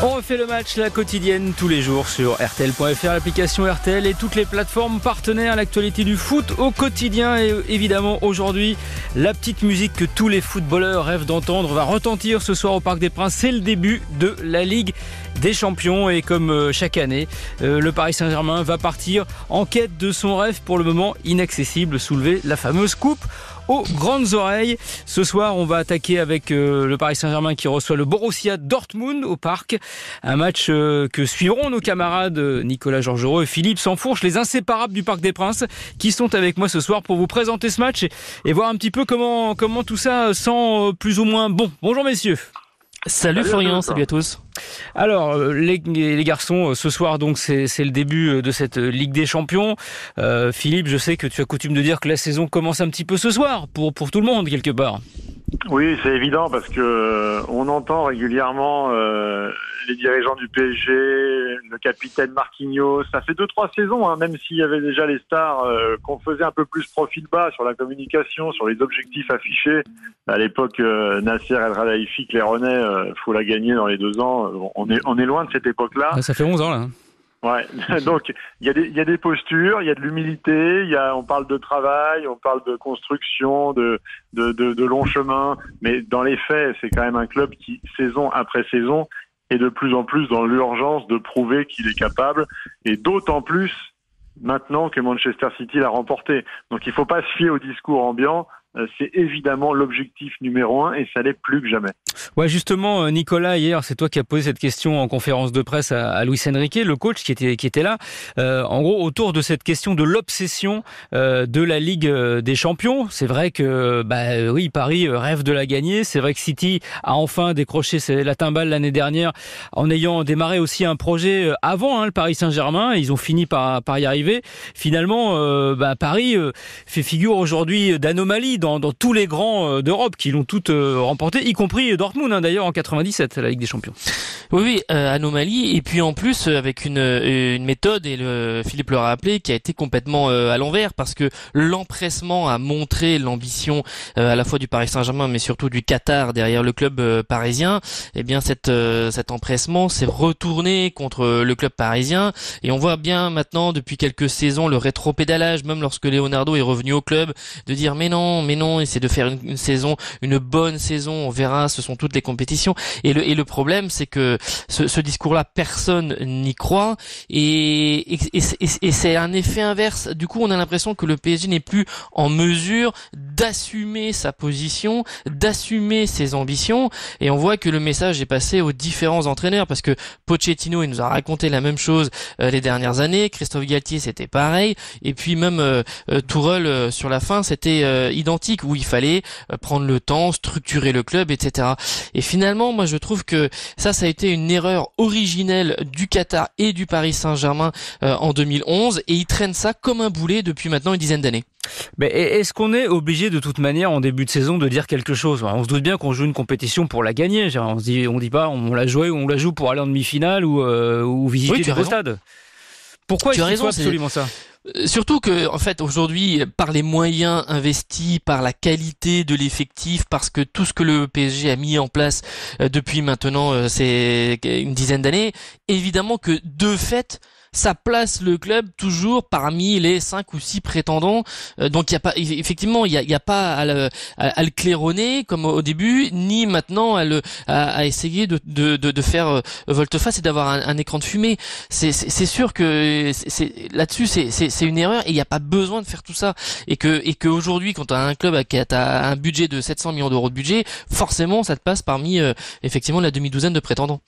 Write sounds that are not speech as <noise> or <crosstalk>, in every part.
On refait le match, la quotidienne, tous les jours sur RTL.fr, l'application RTL et toutes les plateformes partenaires. L'actualité du foot au quotidien et évidemment aujourd'hui, la petite musique que tous les footballeurs rêvent d'entendre va retentir ce soir au Parc des Princes. C'est le début de la Ligue des Champions et comme euh, chaque année, euh, le Paris Saint-Germain va partir en quête de son rêve pour le moment inaccessible, soulever la fameuse coupe aux grandes oreilles. Ce soir, on va attaquer avec euh, le Paris Saint-Germain qui reçoit le Borussia Dortmund au parc. Un match euh, que suivront nos camarades euh, Nicolas Georgerot et Philippe Sansfourche, les inséparables du Parc des Princes, qui sont avec moi ce soir pour vous présenter ce match et, voir un petit peu comment, comment tout ça sent plus ou moins bon. Bonjour messieurs. Salut, Florian, salut à tous. Alors euh, les, les, garçons, euh, ce soir donc c'est le début euh, de cette Ligue des Champions. Euh, Philippe, je sais que tu as coutume de dire que la saison commence un petit peu ce soir pour pour tout le monde quelque part. Oui, c'est évident parce que on entend régulièrement euh, les dirigeants du PSG, le capitaine Marquinhos. Ça fait deux trois saisons, hein, même s'il y avait déjà les stars, euh, qu'on faisait un peu plus profil bas sur la communication, sur les objectifs affichés. À l'époque, euh, Nasser El Khelaifi, Claironnet, euh, faut la gagner dans les deux ans. On est on est loin de cette époque-là. Ça fait 11 ans là. Ouais, <laughs> <laughs> donc il y, a des, y a des postures, il y a de l'humilité, il y a, on parle de travail, on parle de construction, de, de, de, de long chemin, mais dans les faits, c'est quand même un club qui, saison après saison, est de plus en plus dans l'urgence de prouver qu'il est capable, et d'autant plus maintenant que Manchester City l'a remporté. Donc il ne faut pas se fier au discours ambiant, c'est évidemment l'objectif numéro un et ça l'est plus que jamais. Ouais, justement, euh, Nicolas, hier, c'est toi qui as posé cette question en conférence de presse à, Luis Enrique, le coach qui était qui était là. Euh, en gros, autour de cette question de l'obsession euh, de la Ligue euh, des Champions. C'est vrai que, bah oui, Paris rêve de la gagner. C'est vrai que City a enfin décroché la timbale l'année dernière en ayant démarré aussi un projet avant hein, le Paris Saint-Germain. Ils ont fini par y arriver. Finalement, euh, bah, Paris fait figure aujourd'hui d'anomalie dans, tous les grands euh, d'Europe qui l'ont toutes euh, remporté, y compris Dortmund hein, d'ailleurs en 97, la Ligue des Champions. Oui, oui, euh, anomalie et puis en plus avec une, méthode et le, Philippe l'a rappelé qui a été complètement à l'envers parce que l'empressement a montré l'ambition à la fois du Paris Saint-Germain mais surtout du Qatar derrière le club parisien. Et eh bien cette cet empressement s'est retourné contre le club parisien et on voit bien maintenant depuis quelques saisons le rétro-pédalage même lorsque Leonardo est revenu au club de dire mais non mais non, essaie de faire une, saison, une bonne saison, on verra, ce sont toutes les compétitions. Et le, et le problème, c'est que ce, ce discours-là, personne n'y croit, et, et, et, c'est un effet inverse. Du coup, on a l'impression que le PSG n'est plus en mesure d'assumer sa position, d'assumer ses ambitions, et on voit que le message est passé aux différents entraîneurs, parce que Pochettino, il nous a raconté la même chose euh, les dernières années, Christophe Galtier, c'était pareil, et puis même euh, euh Tourelle, euh, sur la fin, c'était identique où il fallait euh, prendre le temps, structurer le club, etc. Et finalement, moi je trouve que ça, ça a été une erreur originelle du Qatar et du Paris Saint-Germain euh, en 2011, et ils traînent ça comme un boulet depuis maintenant une dizaine d'années. Mais est-ce qu'on est obligé de toute manière en début de saison de dire quelque chose? On se doute bien qu'on joue une compétition pour la gagner. On se dit, on dit pas, on la joue ou on la joue pour aller en demi-finale ou, euh, ou visiter le stade. Pourquoi il faut absolument ça? Surtout que, en fait, aujourd'hui, par les moyens investis, par la qualité de l'effectif, parce que tout ce que le PSG a mis en place euh, depuis maintenant, euh, c'est une dizaine d'années, évidemment que de fait, ça place le club toujours parmi les cinq ou six prétendants. Euh, donc il y a pas effectivement il y a, pas à le, à, le, claironner comme au début, ni maintenant à le à, essayer de, de, de, de faire euh, volte-face et d'avoir un, écran de fumée. C'est sûr que là-dessus c'est une erreur et il n'y a pas besoin de faire tout ça. Et que et qu'aujourd'hui quand tu as un club qui a, un budget de 700 millions d'euros de budget, forcément ça te passe parmi euh, effectivement la demi-douzaine de prétendants.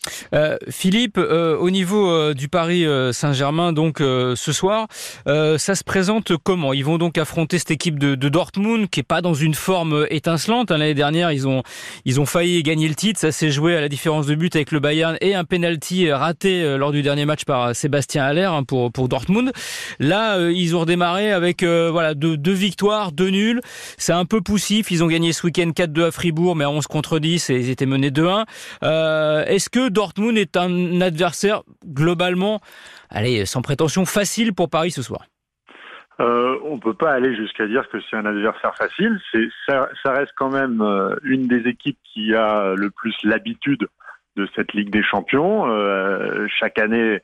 Philippe, au niveau du Paris Saint germain donc euh, ce soir. Euh, ça se présente comment? Ils vont donc affronter cette équipe de, Dortmund qui est pas dans une forme étincelante. Hein, l'année dernière, ils ont ils ont failli gagner le titre. Ça s'est joué à la différence de but avec le Bayern et un penalty raté euh, lors du dernier match par Sébastien Haller hein, pour pour Dortmund. Là, ils ont redémarré avec voilà deux, deux, victoires, deux nuls. C'est un peu poussif. Ils ont gagné ce week-end 4-2 à Fribourg, mais à 11 contre 10 et ils étaient menés 2-1. Est-ce que Dortmund est un adversaire globalement allez, sans prétention, facile pour Paris ce soir euh, on peut pas aller jusqu'à dire que c'est un adversaire facile. Ça, reste quand même euh, une des équipes qui a le plus l'habitude de cette Ligue des Champions, chaque année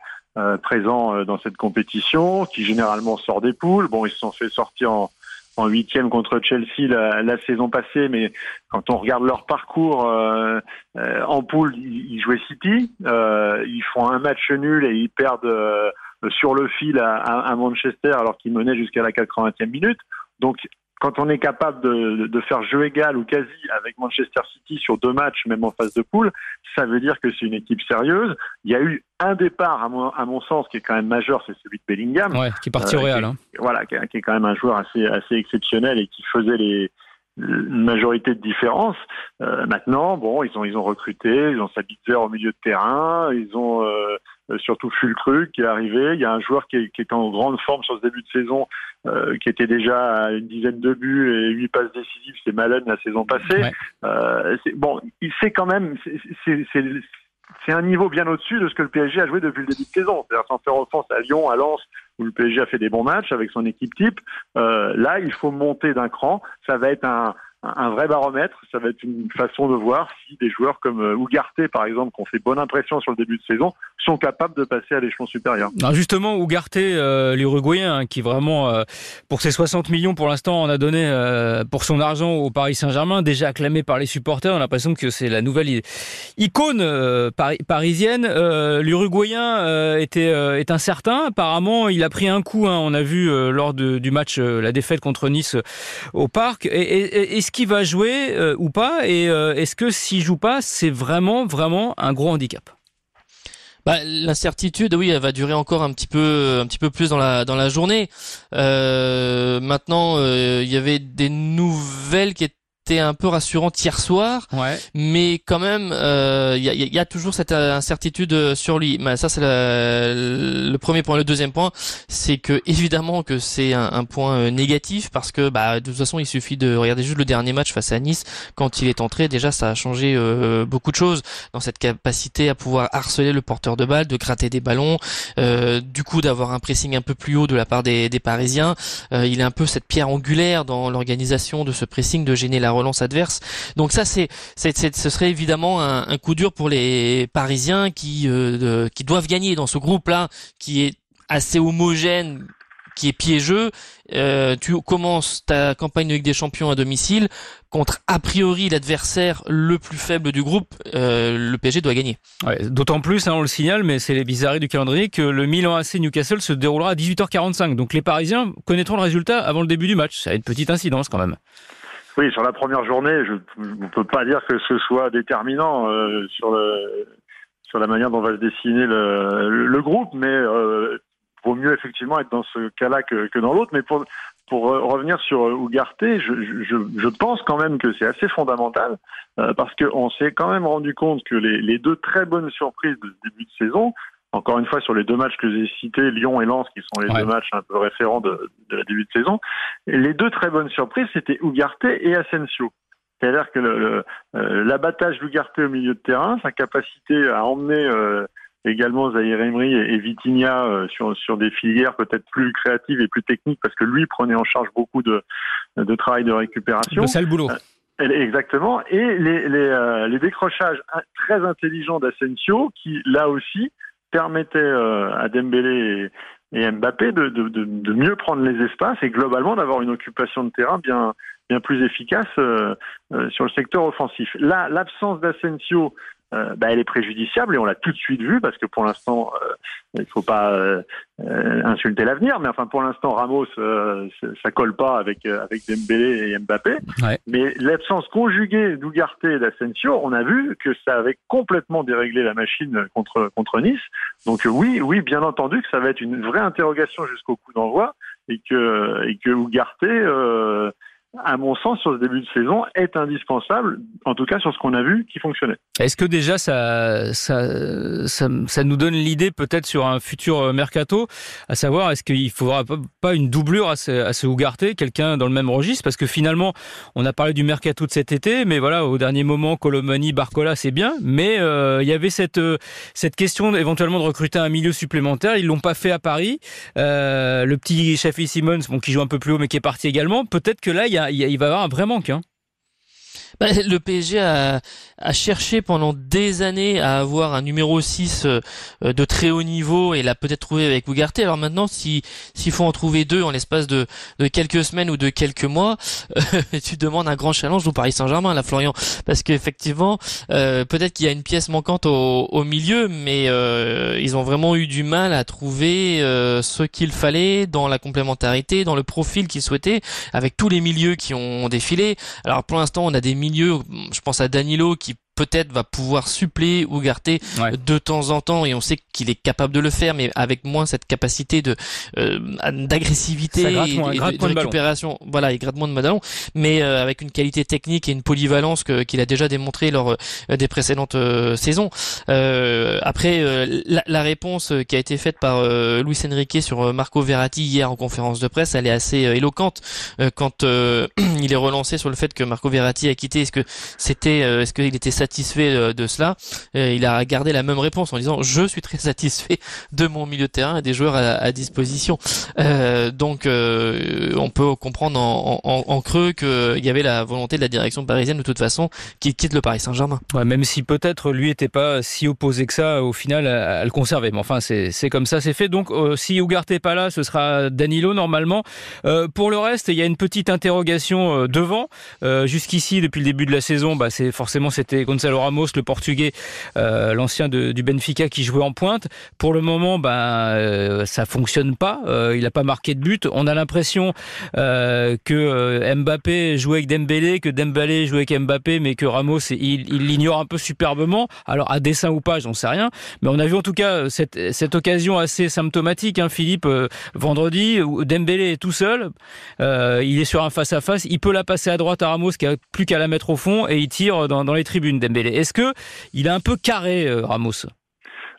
présent dans cette compétition, qui généralement sort des poules. Bon, ils se sont fait sortir en, en huitième contre Chelsea la, saison passée, mais quand on regarde leur parcours euh, euh, en poule, ils, jouaient City, euh, ils font un match nul et ils perdent sur le fil à, à Manchester alors qu'ils menaient jusqu'à la 80e minute. Donc quand on est capable de, de, faire jeu égal ou quasi avec Manchester City sur deux matchs, même en phase de poule, ça veut dire que c'est une équipe sérieuse. Il y a eu un départ, à mon, à mon sens, qui est quand même majeur, c'est celui de Bellingham. Ouais, qui est parti au euh, Real. Hein. Voilà, qui est, quand même un joueur assez, assez exceptionnel et qui faisait les, une majorité de différence. Euh, maintenant, bon, ils ont ils ont recruté, ils ont Sabitzer au milieu de terrain, ils ont euh, surtout Fulcru qui est arrivé. Il y a un joueur qui est, qui est en grande forme sur ce début de saison, euh, qui était déjà à une dizaine de buts et huit passes décisives. C'est Malone la saison passée. Euh, bon, il sait quand même. C'est un niveau bien au-dessus de ce que le PSG a joué depuis le début de saison. C'est-à-dire sans faire offense à Lyon, à Lens, où le PSG a fait des bons matchs avec son équipe type. Euh, là, il faut monter d'un cran. Ça va être un, un vrai baromètre. Ça va être une façon de voir si des joueurs comme euh, Ougarté, par exemple, qui ont fait bonne impression sur le début de saison, sont capables de passer à l'échelon supérieur. Alors justement, Ougarté, euh, l'Uruguayen, hein, qui vraiment, euh, pour ses 60 millions pour l'instant, en a donné euh, pour son argent au Paris Saint-Germain, déjà acclamé par les supporters. On a l'impression que c'est la nouvelle icône parisienne. L'Uruguayen était est incertain. Apparemment, il a pris un coup. Hein, on a vu lors du match la défaite contre Nice au Parc. Est-ce va jouer ou pas Et est-ce que s'il joue pas, c'est vraiment vraiment un gros handicap? Bah, l'incertitude, oui, elle va durer encore un petit peu, un petit peu plus dans la dans la journée. Euh, maintenant, euh, il y avait des nouvelles qui étaient c'était un peu rassurant hier soir, ouais. mais quand même, il euh, y, a, y, a, toujours cette incertitude euh, sur lui. Mais ça, c'est le premier point. Le deuxième point, c'est que évidemment que c'est un, un, point euh, négatif parce que bah, de toute façon, il suffit de regarder juste le dernier match face à Nice quand il est entré. Déjà, ça a changé euh, beaucoup de choses dans cette capacité à pouvoir harceler le porteur de balle, de gratter des ballons, euh, du coup d'avoir un pressing un peu plus haut de la part des, des Parisiens. il est un peu cette pierre angulaire dans l'organisation de ce pressing, de gêner la relance adverse. Donc ça, c'est, ce serait évidemment un, coup dur pour les Parisiens qui, euh, qui doivent gagner dans ce groupe-là, qui est assez homogène qui est piégeux. Euh, tu commences ta campagne de Ligue des Champions à domicile contre a priori l'adversaire le plus faible du groupe. Euh, le PSG doit gagner. D'autant plus, hein, on le signale, mais c'est les bizarreries du calendrier que le Milan AC Newcastle se déroulera à 18h45. Donc les Parisiens connaîtront le résultat avant le début du match. Ça a une petite incidence quand même. Oui, sur la première journée, je ne peux pas dire que ce soit déterminant euh, sur, le, sur la manière dont va se dessiner le, le groupe, mais euh, vaut mieux effectivement être dans ce cas-là que, que dans l'autre. Mais pour, pour revenir sur Ougarté, je, je, je pense quand même que c'est assez fondamental euh, parce qu'on s'est quand même rendu compte que les, les deux très bonnes surprises de ce début de saison, encore une fois, sur les deux matchs que j'ai cités, Lyon et Lens, qui sont les deux matchs un peu référents de, de la début de saison, les deux très bonnes surprises, c'était Ugarte et Asensio. C'est-à-dire que euh, l'abattage d'Ugarte au milieu de terrain, sa capacité à emmener euh, également Zahir Emery et, et Vitinha euh, sur, sur des filières peut-être plus créatives et plus techniques, parce que lui prenait en charge beaucoup de, de travail de récupération. C'est le boulot. Exactement. Et les, les, les décrochages très intelligents d'Asensio, qui là aussi permettait euh, à Dembélé et, Mbappé de, mieux prendre les espaces et globalement d'avoir une occupation de terrain bien, bien plus efficace euh, euh, sur le secteur offensif. Là, l'absence d'Asensio euh, bah, elle est préjudiciable et on l'a tout de suite vu parce que pour l'instant, euh, il ne faut pas euh, insulter l'avenir, mais enfin pour l'instant Ramos, ça colle pas avec avec Dembélé et Mbappé. Mais l'absence conjuguée d'Ugarte et d'Asensio, on a vu que ça avait complètement déréglé la machine contre contre Nice. Donc oui, oui, bien entendu que ça va être une vraie interrogation jusqu'au coup d'envoi et que et que Ugarte à mon sens, sur ce début de saison, est indispensable, en tout cas sur ce qu'on a vu qui fonctionnait. Est-ce que déjà ça, ça, ça, nous donne l'idée peut-être sur un futur euh, mercato, à savoir est-ce qu'il faudra pas une doublure à ce, à ce Ougarté, quelqu'un dans le même registre, parce que finalement, on a parlé du mercato de cet été, mais voilà, au dernier moment, Colomani, Barcola, c'est bien, mais euh, il y avait cette, euh, cette question éventuellement de recruter un milieu supplémentaire, ils l'ont pas fait à Paris. Le petit Shafi Simmons, bon, qui joue un peu plus haut, mais qui est parti également, peut-être que là, il y a il, va y avoir un vrai manque. Hein. bah, le PSG a, a, cherché pendant des années à avoir un numéro 6 euh, de très haut niveau et l'a peut-être trouvé avec Ougarté. Alors maintenant, s'il faut en trouver deux en l'espace de, de, quelques semaines ou de quelques mois, euh, <laughs> tu demandes un grand challenge au Paris Saint-Germain, là, Florian, parce qu'effectivement, euh, peut-être qu'il y a une pièce manquante au, au milieu, mais euh, ils ont vraiment eu du mal à trouver ce qu'il fallait dans la complémentarité, dans le profil qu'ils souhaitaient, avec tous les milieux qui ont défilé. Alors pour l'instant, on a des milieu, je pense à Danilo peut-être va pouvoir suppléer Ougarté de temps en temps et on sait qu'il est capable de le faire mais avec moins cette capacité de euh, d'agressivité et, de, récupération. Voilà il gratte moins de ballon mais euh, avec une qualité technique et une polyvalence qu'il a déjà démontré lors euh, des précédentes saisons. Après la, la, réponse qui a été faite par Luis Enrique sur Marco Verratti hier en conférence de presse elle est assez éloquente quand <clears throat> il est relancé sur le fait que Marco Verratti a quitté. Est-ce que c'était est-ce qu'il était satisfait euh, de cela. il a gardé la même réponse en disant je suis très <laughs> satisfait de mon milieu de terrain et des joueurs à, disposition. Euh, donc euh, on peut comprendre en, creux qu'il y avait la volonté de la direction parisienne de toute façon qu'il quitte le Paris Saint-Germain. Même si peut-être lui était pas si opposé que ça au final à, le conserver. Mais enfin c'est comme ça c'est fait. Donc si Ugarte est pas là, ce sera Danilo normalement. pour le reste, il y a une petite interrogation devant. Jusqu'ici depuis le début de la saison, bah, c'est forcément c'était Gonzalo Ramos, le portugais, euh, l'ancien du Benfica qui jouait en pointe. Pour le moment, ben, euh, ça fonctionne pas. Euh, il n'a pas marqué de but. On a l'impression que Mbappé jouait avec Dembélé, que Dembélé jouait avec Mbappé, mais que Ramos, il l'ignore un peu superbement. Alors, à dessein ou pas, j'en sais rien. Mais on a vu en tout cas cette, occasion assez symptomatique, hein, Philippe, vendredi, où Dembélé est tout seul. il est sur un face-à-face. Il peut la passer à droite à Ramos, qui a plus qu'à la mettre au fond, et il tire dans les tribunes. Est-ce que il est un peu carré, euh, Ramos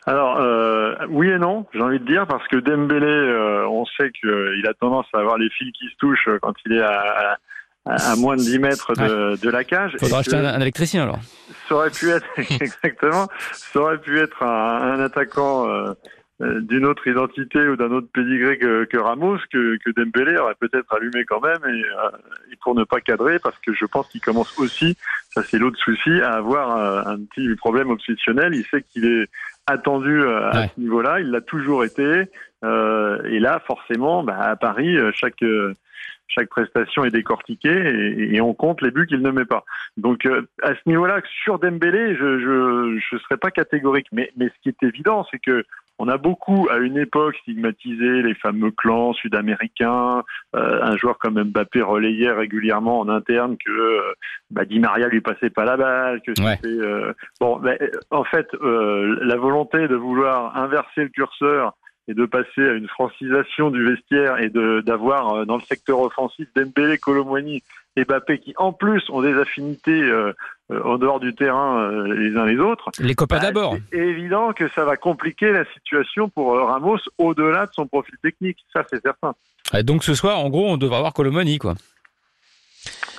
alors euh, oui et non, j'ai envie de dire parce que Dembélé, euh, on sait qu'il a tendance à avoir les fils qui se touchent quand il est à, moins de 10 mètres de, la cage. Faudra acheter un, électricien alors. Ça aurait pu être <laughs> exactement, ça aurait pu être un, attaquant euh, d'une autre identité ou d'un autre pédigré que, que Ramos, que, que, Dembélé aurait peut-être allumé quand même, et, euh, pour ne pas cadrer, parce que je pense qu'il commence aussi, ça c'est l'autre souci, à avoir euh, un petit problème obsessionnel. Il sait qu'il est attendu à ce niveau-là, il l'a toujours été, et là forcément, bah, à Paris, chaque chaque prestation est décortiquée et, et on compte les buts qu'il ne met pas. Donc à ce niveau-là, sur Dembélé, je je je serais pas catégorique, mais mais ce qui est évident, c'est que on a beaucoup, à une époque, stigmatisé les fameux clans sud-américains. Euh, un joueur comme Mbappé relayait régulièrement en interne que euh, bah, Di Maria lui passait pas la balle, que c'était euh, bon. Bah, en fait, la volonté de vouloir inverser le curseur et de passer à une francisation du vestiaire et d'avoir dans le secteur offensif Dembélé, Colomboigny et Mbappé qui en plus ont des affinités euh, en dehors du terrain euh, les uns les autres. Les copains bah, d'abord. C'est évident que ça va compliquer la situation pour euh, Ramos au-delà de son profil technique, ça c'est certain. Et donc ce soir, en gros, on devra avoir Colomani, quoi.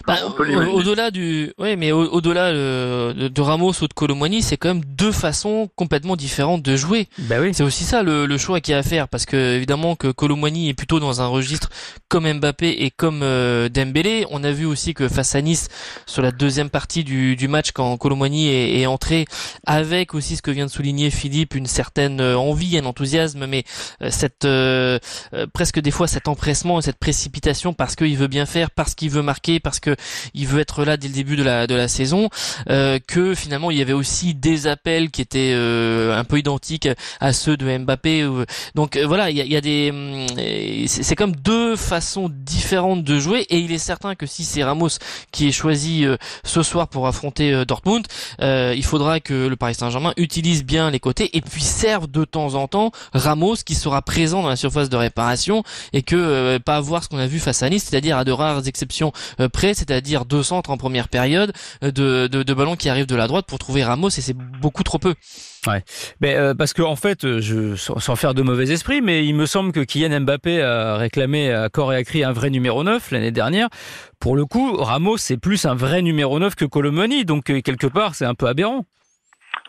Bah, au-delà du, ouais, mais au-delà de, Ramos ou de Colomani, c'est quand même deux façons complètement différentes de jouer. Bah oui. C'est aussi ça le, choix qu'il y a à faire, parce que évidemment que Colomani est plutôt dans un registre comme Mbappé et comme euh, Dembélé. On a vu aussi que face à Nice, sur la deuxième partie du, du match, quand Colomani est, est, entré, avec aussi ce que vient de souligner Philippe, une certaine euh, envie, un enthousiasme, mais euh, cette presque des fois cet empressement, cette précipitation parce qu'il veut bien faire, parce qu'il veut marquer, parce que il veut être là dès le début de la de la saison, euh, que finalement il y avait aussi des appels qui étaient euh, un peu identiques à ceux de Mbappé. Donc euh, voilà, il y a, des hum, c'est comme deux façons différentes de jouer et il est certain que si c'est Ramos qui est choisi ce soir pour affronter Dortmund, il faudra que le Paris Saint-Germain utilise bien les côtés et puis serve de temps en temps Ramos qui sera présent dans la surface de réparation et que pas avoir ce qu'on a vu face à Nice, c'est-à-dire à de rares exceptions près, c'est-à-dire deux centres en première période euh, de, de, ballons qui arrivent de la droite pour trouver Ramos et c'est beaucoup trop peu. Ouais, mais euh, parce que en fait, euh, je sans faire de mauvais esprit, mais il me semble que Kylian Mbappé a réclamé à corps et à cri un vrai numéro 9 l'année dernière. Pour le coup, Ramos c'est plus un vrai numéro 9 que Colomoni, donc quelque part c'est un peu aberrant.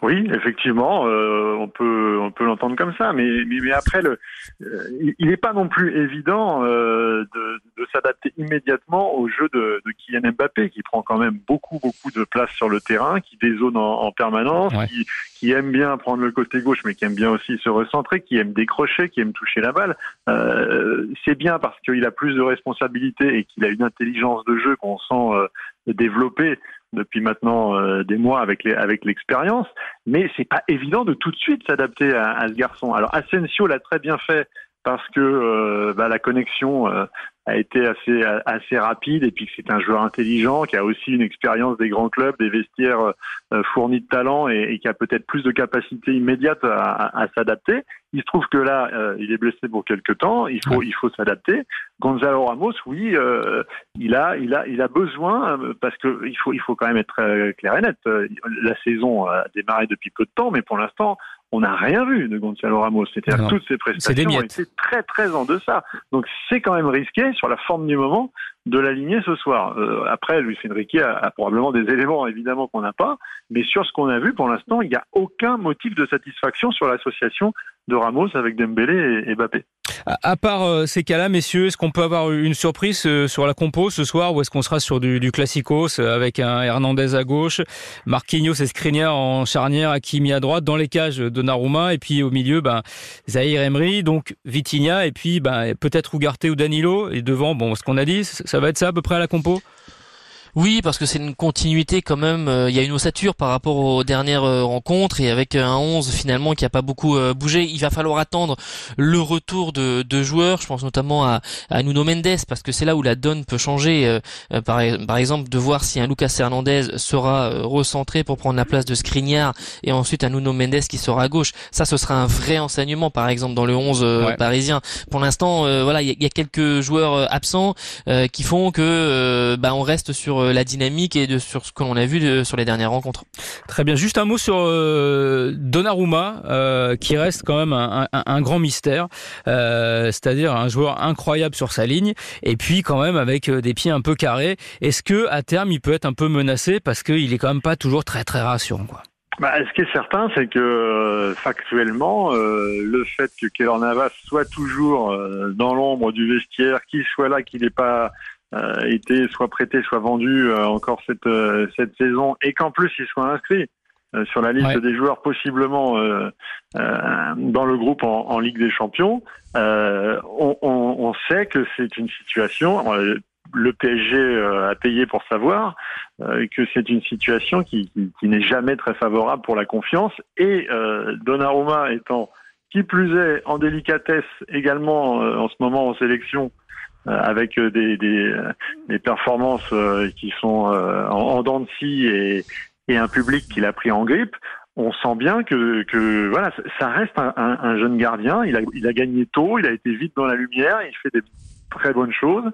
Oui, effectivement, euh, on peut on peut l'entendre comme ça, mais mais, après le, euh, il n'est pas non plus évident euh, de, de s'adapter immédiatement au jeu de, de Kylian Mbappé, qui prend quand même beaucoup beaucoup de place sur le terrain, qui dézone en, en permanence, qui, qui aime bien prendre le côté gauche, mais qui aime bien aussi se recentrer, qui aime décrocher, qui aime toucher la balle. Euh, c'est bien parce qu'il a plus de responsabilités et qu'il a une intelligence de jeu qu'on sent développer depuis maintenant euh, des mois avec les, avec l'expérience, mais c'est pas évident de tout de suite s'adapter à, à, ce garçon. Alors Asensio l'a très bien fait parce que euh, bah, la connexion euh, a été assez assez rapide et puis c'est un joueur intelligent qui a aussi une expérience des grands clubs, des vestiaires euh, fournis de talent et, qui a peut-être plus de capacité immédiate à, à, s'adapter. Il se trouve que là, il est blessé pour quelque temps. Il faut il faut s'adapter. Gonzalo Ramos, oui, il a il a il a besoin parce que il faut il faut quand même être clair et net. La saison a démarré depuis peu de temps, mais pour l'instant, on n'a rien vu de Gonzalo Ramos. C'est-à-dire toutes ses prestations ont été très très en deçà. Donc c'est quand même risqué sur la forme du moment de l'aligner ce soir. Euh, après, Luis Enrique a, probablement des éléments évidemment qu'on n'a pas, mais sur ce qu'on a vu pour l'instant, il n'y a aucun motif de satisfaction sur l'association de Ramos avec Dembélé et, et Mbappé. À, part euh, ces cas-là, messieurs, est-ce qu'on peut avoir une surprise euh, sur la compo ce soir ou est-ce qu'on sera sur du, du classicos avec un Hernandez à gauche, Marquinhos et Skriniar en charnière, Hakimi à droite, dans les cages de Naruma et puis au milieu, ben, Zahir Emery, donc Vitinha et puis ben, peut-être Ugarte ou Danilo et devant, bon, ce qu'on a dit, ça va être ça à peu près à la compo? Oui, parce que c'est une continuité quand même. Euh, il y a une ossature par rapport aux dernières euh, rencontres et avec un 11 finalement qui a pas beaucoup euh, bougé. Il va falloir attendre le retour de, de joueurs. Je pense notamment à, à Nuno Mendes parce que c'est là où la donne peut changer. Par, par, exemple, de voir si un Lucas Hernandez sera recentré pour prendre la place de Skriniar et ensuite un Nuno Mendes qui sera à gauche. Ça, ce sera un vrai enseignement, par exemple dans le 11 parisien. Pour l'instant, voilà, il y, a quelques joueurs absents qui font que bah, on reste sur euh, la dynamique et de, sur ce que l'on a vu sur les dernières rencontres. Très bien. Juste un mot sur euh, Donnarumma, euh, qui reste quand même un, grand mystère, c'est-à-dire un joueur incroyable sur sa ligne, et puis quand même avec des pieds un peu carrés. Est-ce que à terme il peut être un peu menacé parce qu'il est quand même pas toujours très très rassurant, quoi? Bah, ce qui est certain, c'est que factuellement, le fait que Keller Navas soit toujours dans l'ombre du vestiaire, qu'il soit là, qu'il n'est pas euh, été soit prêté, soit vendu euh, encore cette, euh, cette saison, et qu'en plus il soit inscrit sur la liste des joueurs possiblement dans le groupe en, en, Ligue des Champions, on, on, on, sait que c'est une situation le PSG a payé pour savoir que c'est une situation qui, qui, qui n'est jamais très favorable pour la confiance. Et euh, Donnarumma étant qui plus est en délicatesse également en ce moment en sélection euh, avec euh, des, des, euh, des, performances qui sont en, en dents de scie et, et un public qu'il a pris en grippe, on sent bien que, que voilà, ça reste un, un, un, jeune gardien. Il a, il a gagné tôt, il a été vite dans la lumière, il fait des très bonnes choses,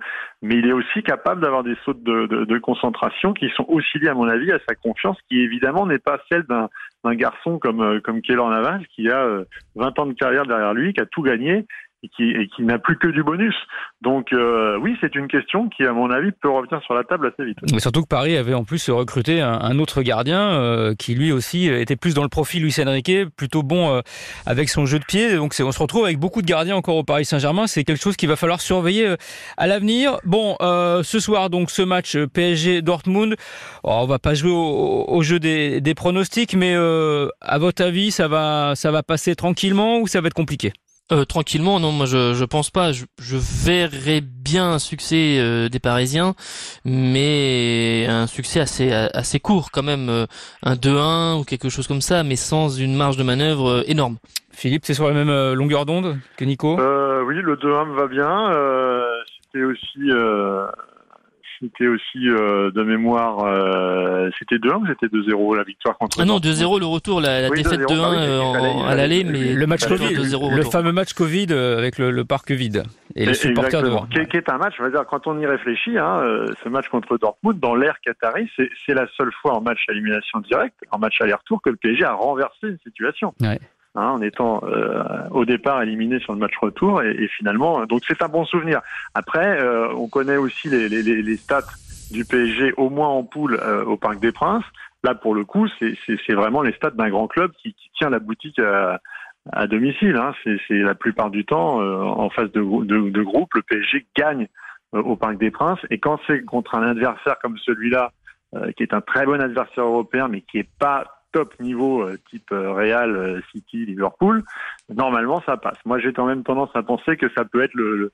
mais il est aussi capable d'avoir des sautes de, de, de, concentration qui sont aussi liées, à mon avis, à sa confiance, qui évidemment n'est pas celle d'un garçon comme, comme Keller Navas, qui a 20 ans de carrière derrière lui, qui a tout gagné et qui, et qui n'a plus que du bonus. Donc euh, oui, c'est une question qui, à mon avis, peut revenir sur la table assez vite. Mais surtout que Paris avait en plus recruté un, un autre gardien euh, qui lui aussi était plus dans le profil Luis Enrique, plutôt bon euh, avec son jeu de pied. Donc on se retrouve avec beaucoup de gardiens encore au Paris Saint-Germain. C'est quelque chose qu'il va falloir surveiller euh, à l'avenir. Bon, euh, ce soir donc ce match PSG Dortmund. Oh, on va pas jouer au, au jeu des, des, pronostics, mais à votre avis, ça va ça va passer tranquillement ou ça va être compliqué? Euh, tranquillement, non, moi je, je pense pas. Je, je verrais bien un succès euh, des Parisiens, mais un succès assez assez court quand même, euh, un 2-1 ou quelque chose comme ça, mais sans une marge de manœuvre euh, énorme. Philippe, c'est sur la même longueur d'onde que Nico? Oui, le 2-1 me va bien. C'était aussi c'était aussi euh, de mémoire, euh, c'était 2-1 ou c'était 2-0 la victoire contre Ah non, 2-0 le retour, la, la oui, défaite 2-1 bah oui, à l'aller, mais le match Covid, le fameux match Covid euh, avec le, le parc vide et, et les supporters devant. Qui, qui est un match, on va dire, quand on y réfléchit, hein, euh, ce match contre Dortmund dans l'ère qatari, c'est la seule fois en match à élimination directe, en match aller-retour, que le PSG a renversé une situation. Ouais. Hein, en étant euh, au départ éliminé sur le match retour et, finalement donc c'est un bon souvenir. Après, euh, on connaît aussi les, stats du PSG au moins en poule au Parc des Princes. Là, pour le coup, c'est vraiment les stades d'un grand club qui, tient la boutique à, domicile. Hein. C'est la plupart du temps en phase de, de, de, groupe, le PSG gagne au Parc des Princes. Et quand c'est contre un adversaire comme celui-là, qui est un très bon adversaire européen, mais qui est pas top niveau euh, type euh, Real, euh, City, Liverpool, normalement ça passe. Moi j'ai quand même tendance à penser que ça peut être le,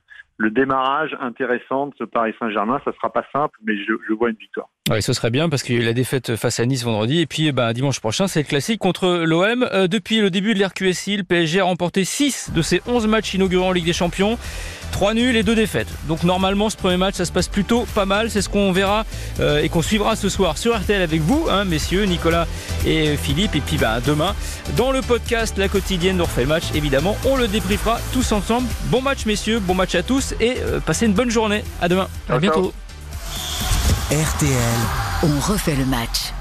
démarrage intéressant de ce Paris Saint-Germain. Ça sera pas simple, mais je, vois une victoire. Oui, ce serait bien parce qu'il y a eu la défaite face à Nice vendredi et puis bah, dimanche prochain c'est le classique contre l'OM. depuis le début de l'RQSI, le PSG a remporté 6 de ses 11 matchs inaugurants en Ligue des Champions. 3 nuls et 2 défaites. Donc normalement ce premier match ça se passe plutôt pas mal. C'est ce qu'on verra et qu'on suivra ce soir sur RTL avec vous, hein, messieurs, Nicolas et Philippe. Et puis bah, demain, dans le podcast La quotidienne de refait le match, évidemment, on le débriefera tous ensemble. Bon match messieurs, bon match à tous et euh, passez une bonne journée. À demain. À bientôt. RTL, on refait le match.